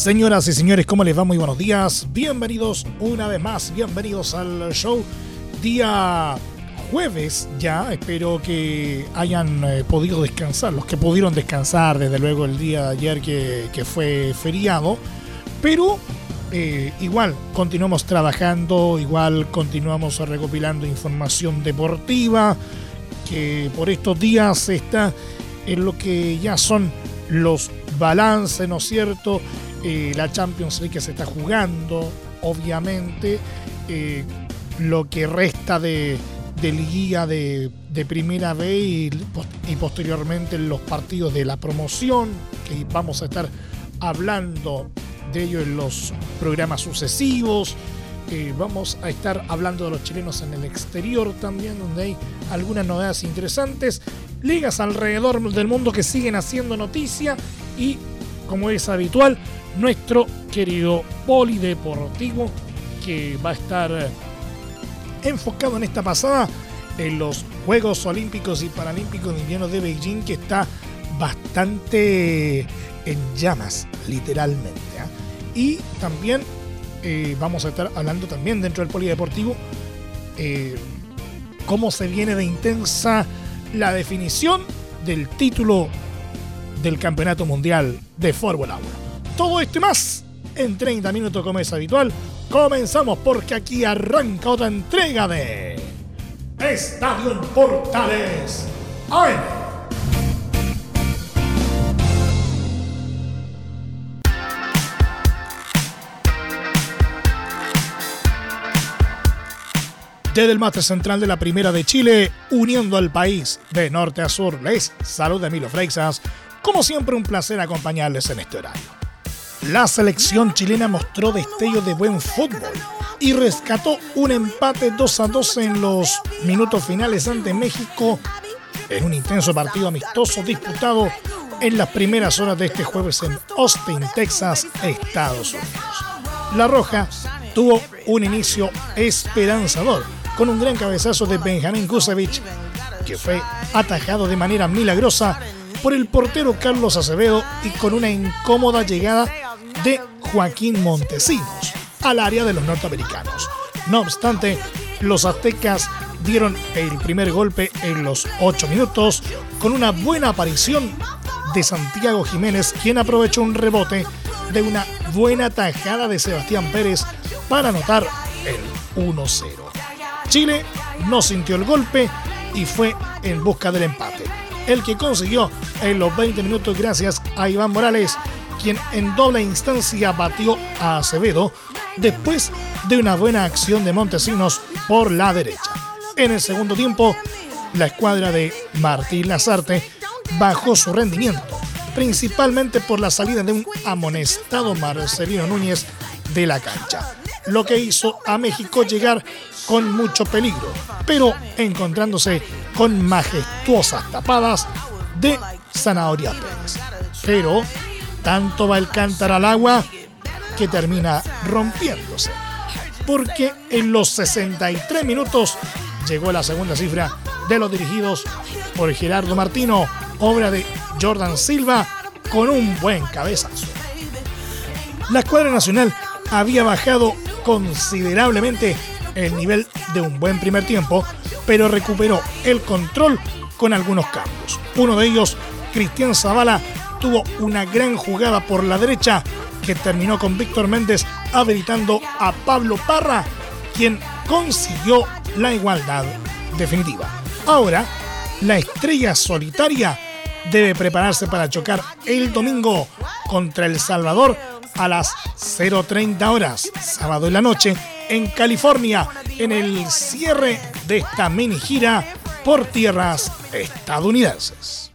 Señoras y señores, ¿cómo les va? Muy buenos días. Bienvenidos una vez más, bienvenidos al show. Día jueves ya, espero que hayan eh, podido descansar, los que pudieron descansar desde luego el día de ayer que, fue feriado, pero eh, igual continuamos trabajando, igual continuamos recopilando información deportiva, que por estos días está en lo que ya son los balances, ¿no es cierto? Eh, la Champions League que se está jugando, obviamente, eh, lo que resta de, de liguilla de, primera B y, y, posteriormente los partidos de la promoción, que vamos a estar hablando de ello en los programas sucesivos. Eh, vamos a estar hablando de los chilenos en el exterior también, donde hay algunas novedades interesantes. Ligas alrededor del mundo que siguen haciendo noticia y, como es habitual, nuestro querido polideportivo que va a estar enfocado en esta pasada en los Juegos Olímpicos y Paralímpicos de Invierno de Beijing que está bastante en llamas literalmente ¿eh? y también eh, vamos a estar hablando también dentro del polideportivo eh, cómo se viene de intensa la definición del título del Campeonato Mundial de Fórmula 1 todo esto y más en 30 minutos como es habitual. Comenzamos porque aquí arranca otra entrega de Estadio Portales AM. Desde el máster central de la Primera de Chile, uniendo al país de norte a sur, les saluda Emilio Freixas. Como siempre, un placer acompañarles en este horario la selección chilena mostró destellos de buen fútbol y rescató un empate 2 a 2 en los minutos finales ante México en un intenso partido amistoso disputado en las primeras horas de este jueves en Austin, Texas, Estados Unidos. La Roja tuvo un inicio esperanzador con un gran cabezazo de Benjamín Kusevich que fue atajado de manera milagrosa por el portero Carlos Acevedo y con una incómoda llegada de Joaquín Montesinos al área de los norteamericanos. No obstante, los aztecas dieron el primer golpe en los 8 minutos con una buena aparición de Santiago Jiménez, quien aprovechó un rebote de una buena tajada de Sebastián Pérez para anotar el 1-0. Chile no sintió el golpe y fue en busca del empate, el que consiguió en los 20 minutos gracias a Iván Morales, quien en doble instancia batió a Acevedo después de una buena acción de Montesinos por la derecha. En el segundo tiempo, la escuadra de Martín Lazarte bajó su rendimiento, principalmente por la salida de un amonestado Marcelino Núñez de la cancha, lo que hizo a México llegar con mucho peligro, encontrándose con majestuosas tapadas de Zanahoria Pérez. Pero tanto va el cántaro al agua que termina rompiéndose. Porque en los 63 minutos llegó la segunda cifra de los dirigidos por Gerardo Martino, obra de Jordan Silva, con un buen cabezazo. La escuadra nacional había bajado considerablemente el nivel de un buen primer tiempo, pero recuperó el control con algunos cambios. Uno de ellos, Cristian Zavala, tuvo una gran jugada por la derecha que terminó con Víctor Méndez habilitando a Pablo Parra, quien consiguió la igualdad definitiva. Ahora, la estrella solitaria debe prepararse para chocar el domingo contra El Salvador a las 0.30 horas, sábado en la noche, en California, en el cierre esta mini gira por tierras estadounidenses.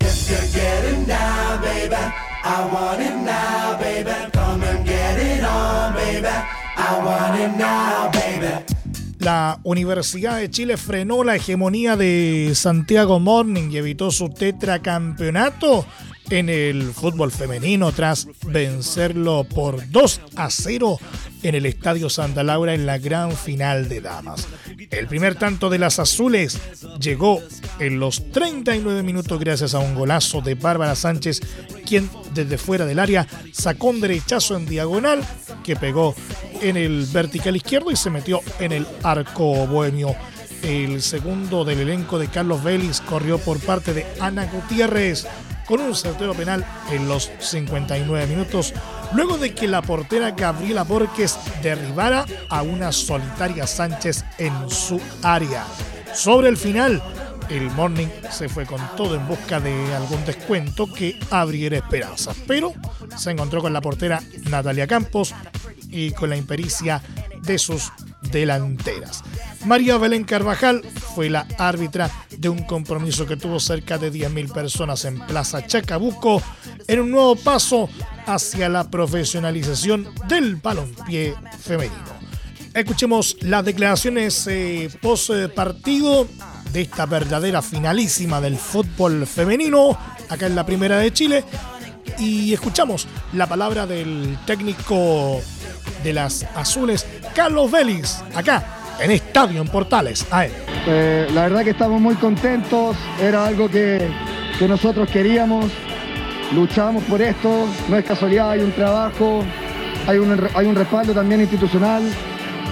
La Universidad de Chile frenó la hegemonía de Santiago Morning y evitó su tetracampeonato en el fútbol femenino tras vencerlo por 2 a 0 en el Estadio Santa Laura en la gran final de damas. El primer tanto de las azules llegó en los 39 minutos gracias a un golazo de Bárbara Sánchez, quien desde fuera del área sacó un derechazo en diagonal que pegó en el vertical izquierdo y se metió en el arco bohemio. El segundo del elenco de Carlos Vélez corrió por parte de Ana Gutiérrez con un certero penal en los 59 minutos, luego de que la portera Gabriela Borges derribara a una solitaria Sánchez en su área. Sobre el final, el Morning se fue con todo en busca de algún descuento que abriera esperanzas, pero se encontró con la portera Natalia Campos y con la impericia de sus delanteras. María Belén Carvajal fue la árbitra de un compromiso que tuvo cerca de 10.000 personas en Plaza Chacabuco en un nuevo paso hacia la profesionalización del balompié femenino. Escuchemos las declaraciones eh, post partido de esta verdadera finalísima del fútbol femenino acá en la Primera de Chile y escuchamos la palabra del técnico de las azules, Carlos Vélez, acá en Estadio en Portales. A eh, la verdad que estamos muy contentos, era algo que, que nosotros queríamos, luchamos por esto, no es casualidad, hay un trabajo, hay un, hay un respaldo también institucional.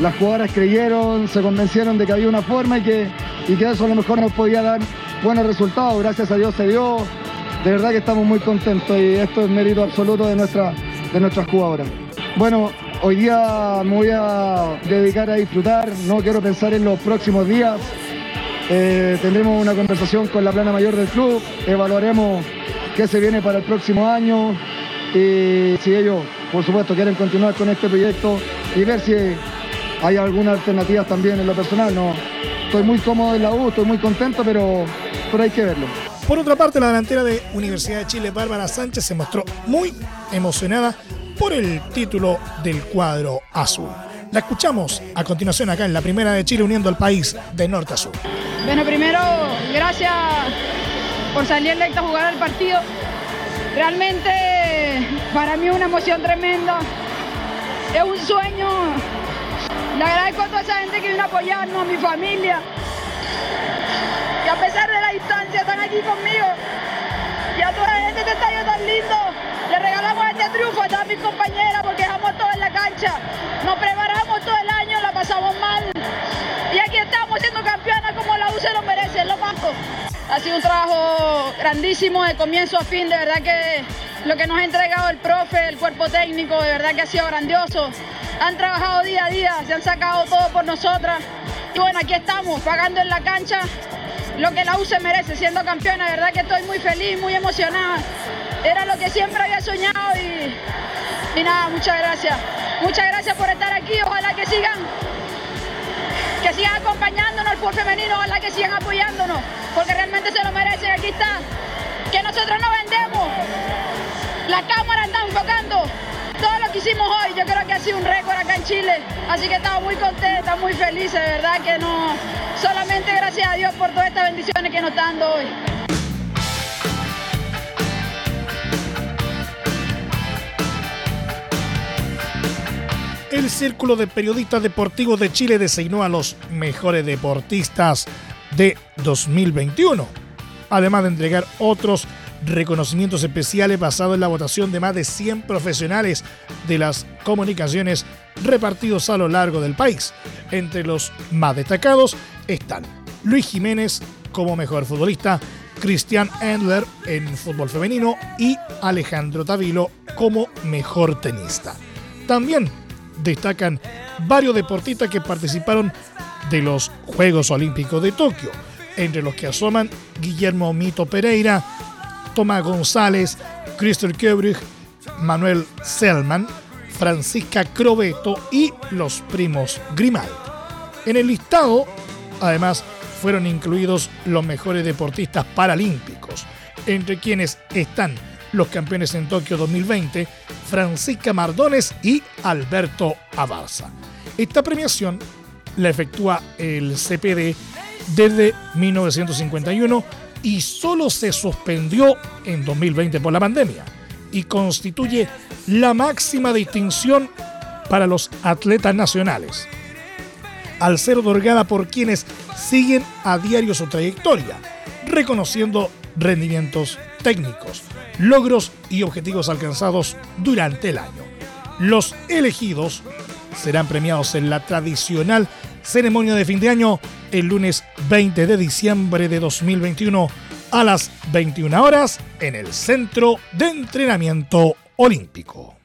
Las jugadoras creyeron, se convencieron de que había una forma y que, y que eso a lo mejor nos podía dar buenos resultados. Gracias a Dios se dio. De verdad que estamos muy contentos y esto es mérito absoluto de, nuestra, de nuestras jugadoras. Bueno, Hoy día me voy a dedicar a disfrutar, no quiero pensar en los próximos días. Eh, tendremos una conversación con la plana mayor del club, evaluaremos qué se viene para el próximo año y si ellos, por supuesto, quieren continuar con este proyecto y ver si hay alguna alternativa también en lo personal. No, estoy muy cómodo en la U, estoy muy contento, pero, pero hay que verlo. Por otra parte, la delantera de Universidad de Chile, Bárbara Sánchez, se mostró muy emocionada por el título del cuadro azul. La escuchamos a continuación acá en la primera de Chile uniendo al país de norte a sur. Bueno, primero, gracias por salir electa a jugar el partido. Realmente para mí una emoción tremenda. Es un sueño. Le agradezco a toda esa gente que vino a apoyarnos, a mi familia. Y a pesar de la distancia están aquí conmigo. Y a toda la gente que está ahí tan lindo. Le regalamos este triunfo a todas mis compañeras porque dejamos todo en la cancha. Nos preparamos todo el año, la pasamos mal. Y aquí estamos siendo campeonas como la U se lo merece, lo más. Ha sido un trabajo grandísimo de comienzo a fin, de verdad que lo que nos ha entregado el profe, el cuerpo técnico, de verdad que ha sido grandioso. Han trabajado día a día, se han sacado todo por nosotras. Y bueno, aquí estamos, pagando en la cancha lo que la U se merece, siendo campeona. De verdad que estoy muy feliz, muy emocionada era lo que siempre había soñado y, nada, muchas gracias. Muchas gracias por estar aquí, ojalá que sigan, que sigan acompañándonos al fútbol femenino, ojalá que sigan apoyándonos, porque realmente se lo merecen, aquí está, que nosotros no vendemos, la cámara está enfocando todo lo que hicimos hoy, yo creo que ha sido un récord acá en Chile, así que estamos muy contentos, muy felices, de verdad que no, solamente gracias a Dios por todas estas bendiciones que nos está dando hoy. El Círculo de Periodistas Deportivos de Chile designó a los mejores deportistas de 2021, además de entregar otros reconocimientos especiales basados en la votación de más de 100 profesionales de las comunicaciones repartidos a lo largo del país. Entre los más destacados están Luis Jiménez como mejor futbolista, Cristian Endler en fútbol femenino y Alejandro Tavilo como mejor tenista. También destacan varios deportistas que participaron de los Juegos Olímpicos de Tokio, entre los que asoman Guillermo Mito Pereira, Tomás González, Christopher Kebrich, Manuel Selman, Francisca Crobeto y los primos Grimal. En el listado, además, fueron incluidos los mejores deportistas paralímpicos, entre quienes están los campeones en Tokio 2020, Francisca Mardones y Alberto Abarza. Esta premiación la efectúa el CPD desde 1951 y solo se suspendió en 2020 por la pandemia y constituye la máxima distinción para los atletas nacionales, al ser otorgada por quienes siguen a diario su trayectoria, reconociendo rendimientos técnicos, logros y objetivos alcanzados durante el año. Los elegidos serán premiados en la tradicional ceremonia de fin de año el lunes 20 de diciembre de 2021 a las 21 horas en el Centro de Entrenamiento Olímpico.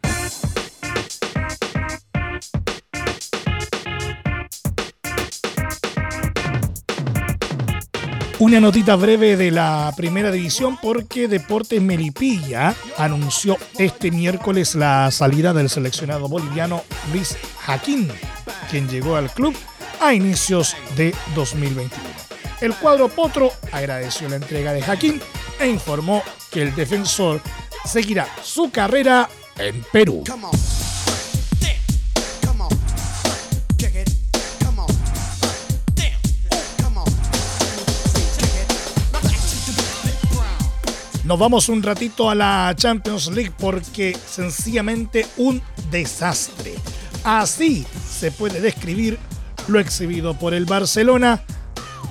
Una notita breve de la primera división porque Deportes Melipilla anunció este miércoles la salida del seleccionado boliviano Luis Jaquín, quien llegó al club a inicios de 2021. El cuadro Potro agradeció la entrega de Jaquín e informó que el defensor seguirá su carrera en Perú. Nos vamos un ratito a la Champions League porque sencillamente un desastre. Así se puede describir lo exhibido por el Barcelona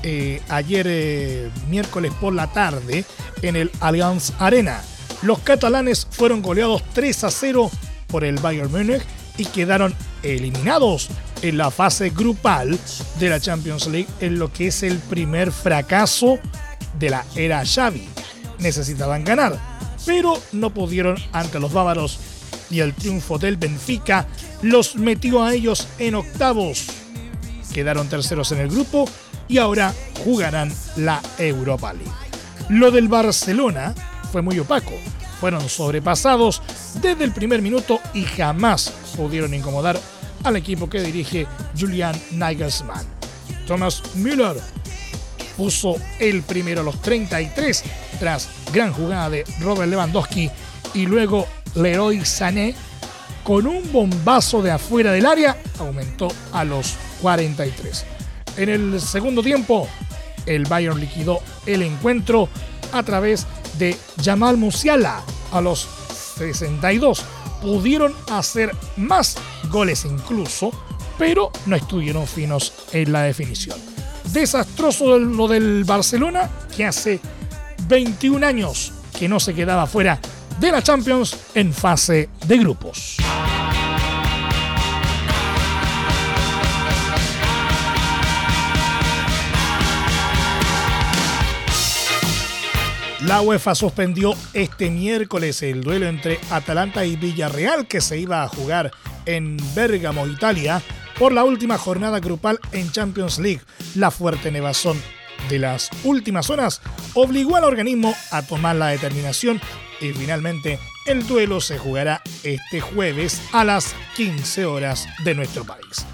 eh, ayer eh, miércoles por la tarde en el Allianz Arena. Los catalanes fueron goleados 3 a 0 por el Bayern Múnich y quedaron eliminados en la fase grupal de la Champions League en lo que es el primer fracaso de la era Xavi necesitaban ganar, pero no pudieron ante los bávaros y el triunfo del Benfica los metió a ellos en octavos. Quedaron terceros en el grupo y ahora jugarán la Europa League. Lo del Barcelona fue muy opaco. Fueron sobrepasados desde el primer minuto y jamás pudieron incomodar al equipo que dirige Julian Nagelsmann. Thomas Müller puso el primero a los 33 tras gran jugada de Robert Lewandowski y luego Leroy Sané con un bombazo de afuera del área aumentó a los 43. En el segundo tiempo, el Bayern liquidó el encuentro a través de Jamal Musiala a los 62. Pudieron hacer más goles incluso, pero no estuvieron finos en la definición desastroso lo del Barcelona, que hace 21 años que no se quedaba fuera de la Champions en fase de grupos. La UEFA suspendió este miércoles el duelo entre Atalanta y Villarreal que se iba a jugar en Bérgamo, Italia, por la última jornada grupal en Champions League. La fuerte nevazón de las últimas horas obligó al organismo a tomar la determinación y finalmente el duelo se jugará este jueves a las 15 horas de nuestro país.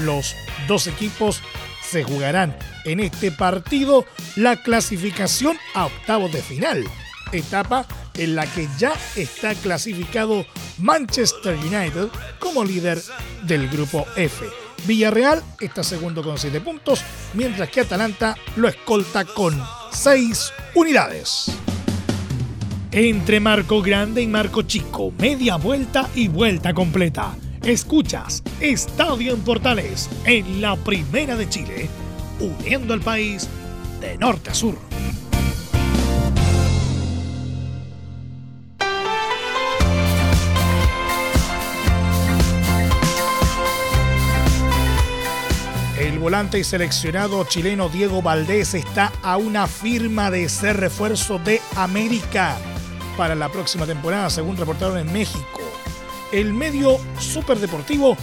Los dos equipos se jugarán en este partido la clasificación a octavos de final, etapa en la que ya está clasificado Manchester United como líder del grupo F. Villarreal está segundo con 7 puntos, mientras que Atalanta lo escolta con 6 unidades. Entre Marco Grande y Marco Chico, media vuelta y vuelta completa. Escuchas Estadio en Portales en la Primera de Chile, uniendo al país de norte a sur. Volante y seleccionado chileno Diego Valdés está a una firma de ser refuerzo de América para la próxima temporada, según reportaron en México. El medio superdeportivo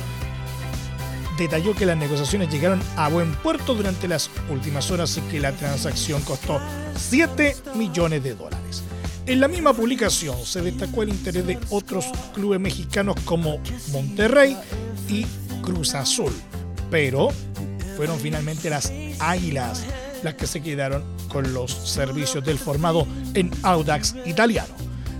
detalló que las negociaciones llegaron a buen puerto durante las últimas horas y que la transacción costó 7 millones de dólares. En la misma publicación se destacó el interés de otros clubes mexicanos como Monterrey y Cruz Azul, pero fueron finalmente las Águilas las que se quedaron con los servicios del formado en Audax italiano.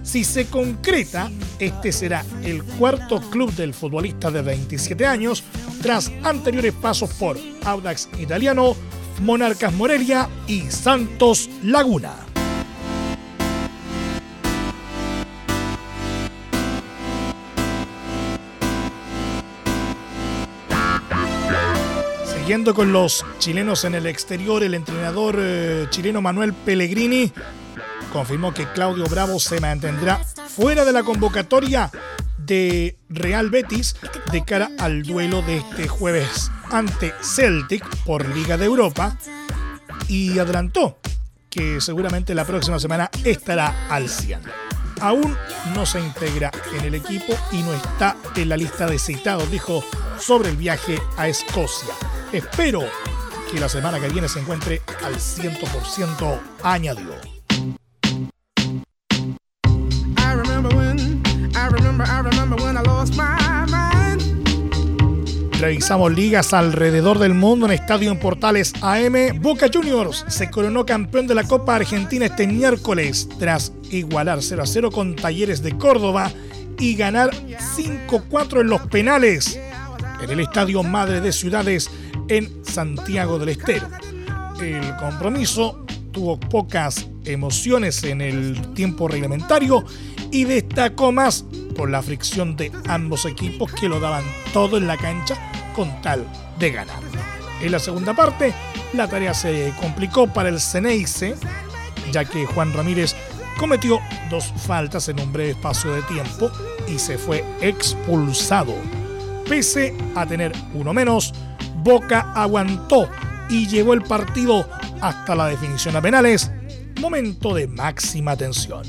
Si se concreta, este será el cuarto club del futbolista de 27 años, tras anteriores pasos por Audax Italiano, Monarcas Morelia y Santos Laguna. Siguiendo con los chilenos en el exterior, el entrenador eh, chileno Manuel Pellegrini confirmó que Claudio Bravo se mantendrá fuera de la convocatoria de Real Betis de cara al duelo de este jueves ante Celtic por Liga de Europa y adelantó que seguramente la próxima semana estará al 100. Aún no se integra en el equipo y no está en la lista de citados, dijo sobre el viaje a Escocia. Espero que la semana que viene se encuentre al 100%, añadió. Revisamos ligas alrededor del mundo en Estadio en Portales AM. Boca Juniors se coronó campeón de la Copa Argentina este miércoles tras igualar 0 a 0 con Talleres de Córdoba y ganar 5-4 en los penales en el Estadio Madre de Ciudades en Santiago del Estero. El compromiso tuvo pocas emociones en el tiempo reglamentario y destacó más por la fricción de ambos equipos que lo daban todo en la cancha con tal de ganar. En la segunda parte, la tarea se complicó para el Ceneice, ya que Juan Ramírez cometió dos faltas en un breve espacio de tiempo y se fue expulsado. Pese a tener uno menos, Boca aguantó y llevó el partido hasta la definición a penales, momento de máxima tensión.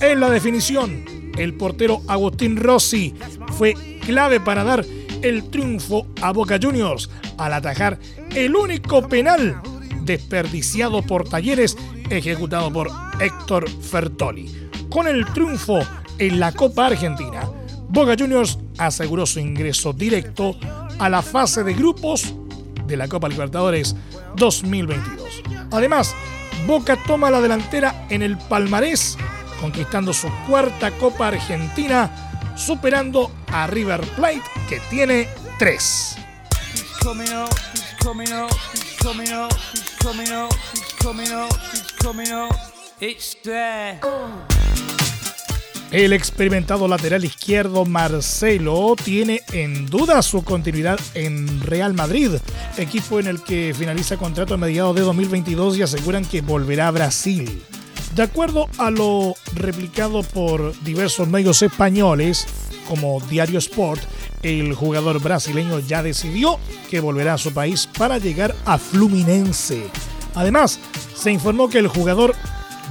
En la definición, el portero Agustín Rossi fue clave para dar el triunfo a Boca Juniors al atajar el único penal desperdiciado por Talleres ejecutado por Héctor Fertoli. Con el triunfo en la Copa Argentina, Boca Juniors aseguró su ingreso directo a la fase de grupos de la Copa Libertadores 2022. Además, Boca toma la delantera en el palmarés conquistando su cuarta Copa Argentina, superando a River Plate, que tiene tres. El experimentado lateral izquierdo Marcelo tiene en duda su continuidad en Real Madrid, equipo en el que finaliza contrato a mediados de 2022 y aseguran que volverá a Brasil. De acuerdo a lo replicado por diversos medios españoles, como Diario Sport, el jugador brasileño ya decidió que volverá a su país para llegar a Fluminense. Además, se informó que el jugador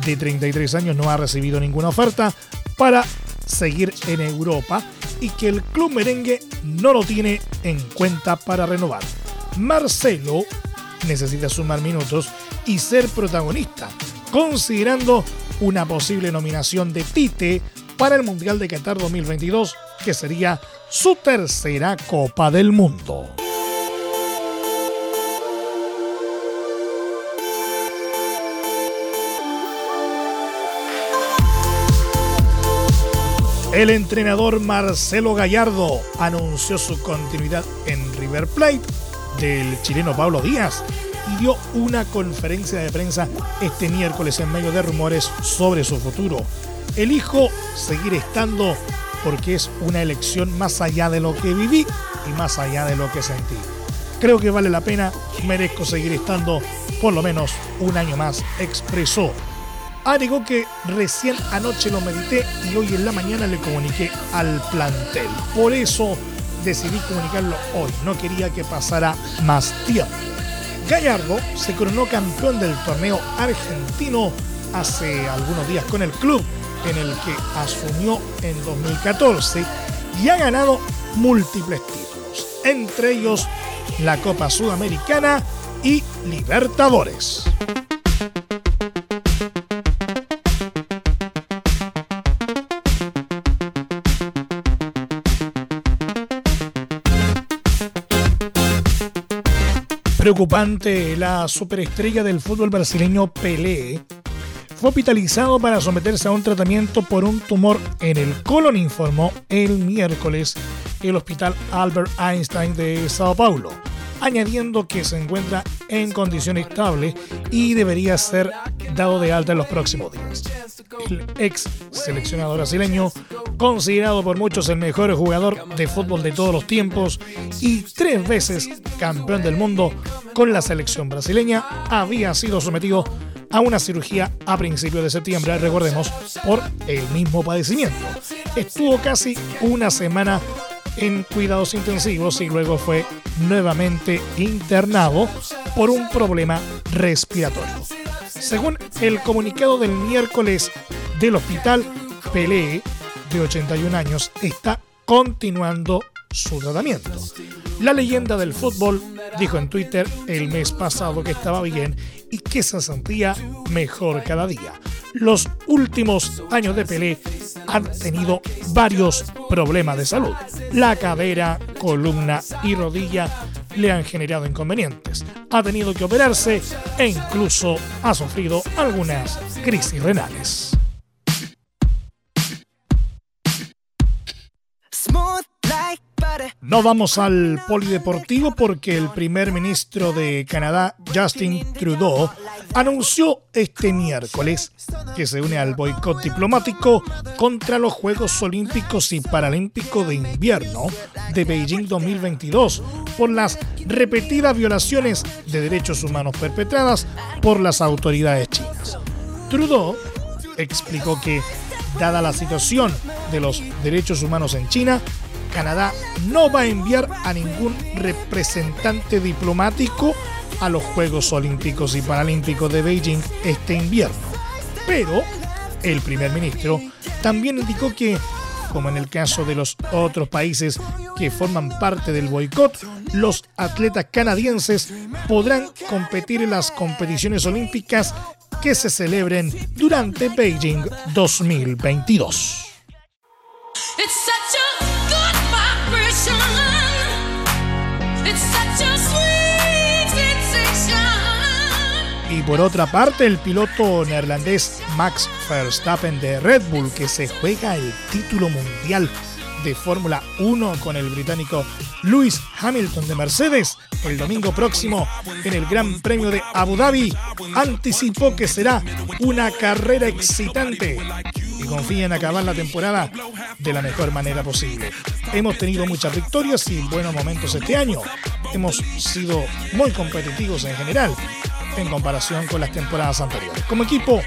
de 33 años no ha recibido ninguna oferta para seguir en Europa y que el club merengue no lo tiene en cuenta para renovar. Marcelo necesita sumar minutos y ser protagonista considerando una posible nominación de Tite para el Mundial de Qatar 2022, que sería su tercera Copa del Mundo. El entrenador Marcelo Gallardo anunció su continuidad en River Plate del chileno Pablo Díaz y dio una conferencia de prensa este miércoles en medio de rumores sobre su futuro. Elijo seguir estando porque es una elección más allá de lo que viví y más allá de lo que sentí. Creo que vale la pena, merezco seguir estando por lo menos un año más, expresó. Agregó que recién anoche lo medité y hoy en la mañana le comuniqué al plantel. Por eso decidí comunicarlo hoy, no quería que pasara más tiempo. Gallardo se coronó campeón del torneo argentino hace algunos días con el club en el que asumió en 2014 y ha ganado múltiples títulos, entre ellos la Copa Sudamericana y Libertadores. Preocupante, la superestrella del fútbol brasileño Pelé fue hospitalizado para someterse a un tratamiento por un tumor en el colon, informó el miércoles el Hospital Albert Einstein de Sao Paulo, añadiendo que se encuentra en condición estable y debería ser dado de alta en los próximos días. El ex seleccionado brasileño, considerado por muchos el mejor jugador de fútbol de todos los tiempos y tres veces campeón del mundo con la selección brasileña, había sido sometido a una cirugía a principios de septiembre, recordemos, por el mismo padecimiento. Estuvo casi una semana en cuidados intensivos y luego fue nuevamente internado por un problema respiratorio. Según el comunicado del miércoles del hospital, Pelé, de 81 años, está continuando su tratamiento. La leyenda del fútbol dijo en Twitter el mes pasado que estaba bien y que se sentía mejor cada día. Los últimos años de Pelé han tenido varios problemas de salud. La cadera, columna y rodilla le han generado inconvenientes. Ha tenido que operarse e incluso ha sufrido algunas crisis renales. No vamos al polideportivo porque el primer ministro de Canadá, Justin Trudeau, anunció este miércoles que se une al boicot diplomático contra los Juegos Olímpicos y Paralímpicos de Invierno de Beijing 2022 por las repetidas violaciones de derechos humanos perpetradas por las autoridades chinas. Trudeau explicó que, dada la situación de los derechos humanos en China, Canadá no va a enviar a ningún representante diplomático a los Juegos Olímpicos y Paralímpicos de Beijing este invierno. Pero el primer ministro también indicó que, como en el caso de los otros países que forman parte del boicot, los atletas canadienses podrán competir en las competiciones olímpicas que se celebren durante Beijing 2022. Y por otra parte, el piloto neerlandés Max Verstappen de Red Bull, que se juega el título mundial de Fórmula 1 con el británico Lewis Hamilton de Mercedes el domingo próximo en el Gran Premio de Abu Dhabi, anticipó que será una carrera excitante y confía en acabar la temporada de la mejor manera posible. Hemos tenido muchas victorias y buenos momentos este año. Hemos sido muy competitivos en general en comparación con las temporadas anteriores. Como equipo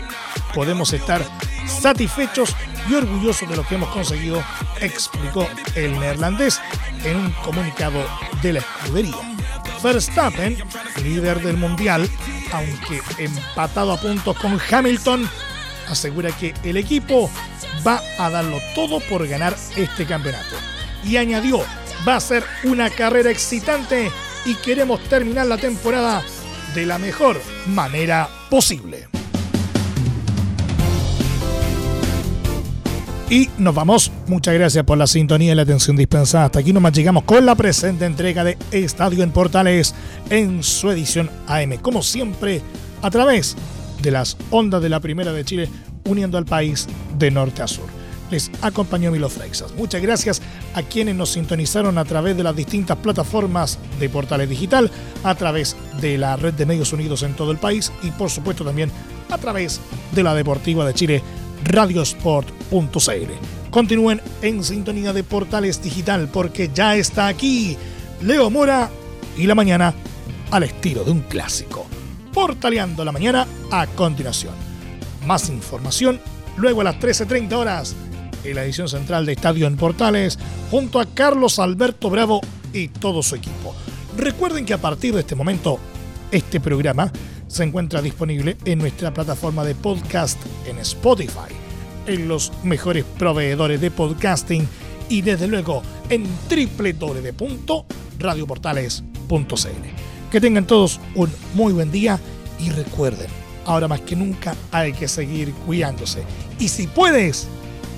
podemos estar satisfechos y orgullosos de lo que hemos conseguido, explicó el neerlandés en un comunicado de la escudería. Verstappen, líder del mundial, aunque empatado a puntos con Hamilton, asegura que el equipo va a darlo todo por ganar este campeonato. Y añadió, va a ser una carrera excitante y queremos terminar la temporada de la mejor manera posible. Y nos vamos. Muchas gracias por la sintonía y la atención dispensada. Hasta aquí nomás llegamos con la presente entrega de Estadio en Portales en su edición AM. Como siempre, a través de las ondas de la Primera de Chile, uniendo al país de norte a sur. Les acompañó Milo Freixas. Muchas gracias a quienes nos sintonizaron a través de las distintas plataformas de Portales Digital, a través de la red de medios unidos en todo el país y por supuesto también a través de la Deportiva de Chile radiosport.cl. Continúen en sintonía de Portales Digital porque ya está aquí Leo Mora y la mañana al estilo de un clásico. Portaleando la mañana a continuación. Más información luego a las 13.30 horas en la edición central de Estadio en Portales junto a Carlos Alberto Bravo y todo su equipo. Recuerden que a partir de este momento este programa se encuentra disponible en nuestra plataforma de podcast en Spotify, en los mejores proveedores de podcasting y desde luego en www.radioportales.cl. Que tengan todos un muy buen día y recuerden, ahora más que nunca hay que seguir cuidándose. Y si puedes,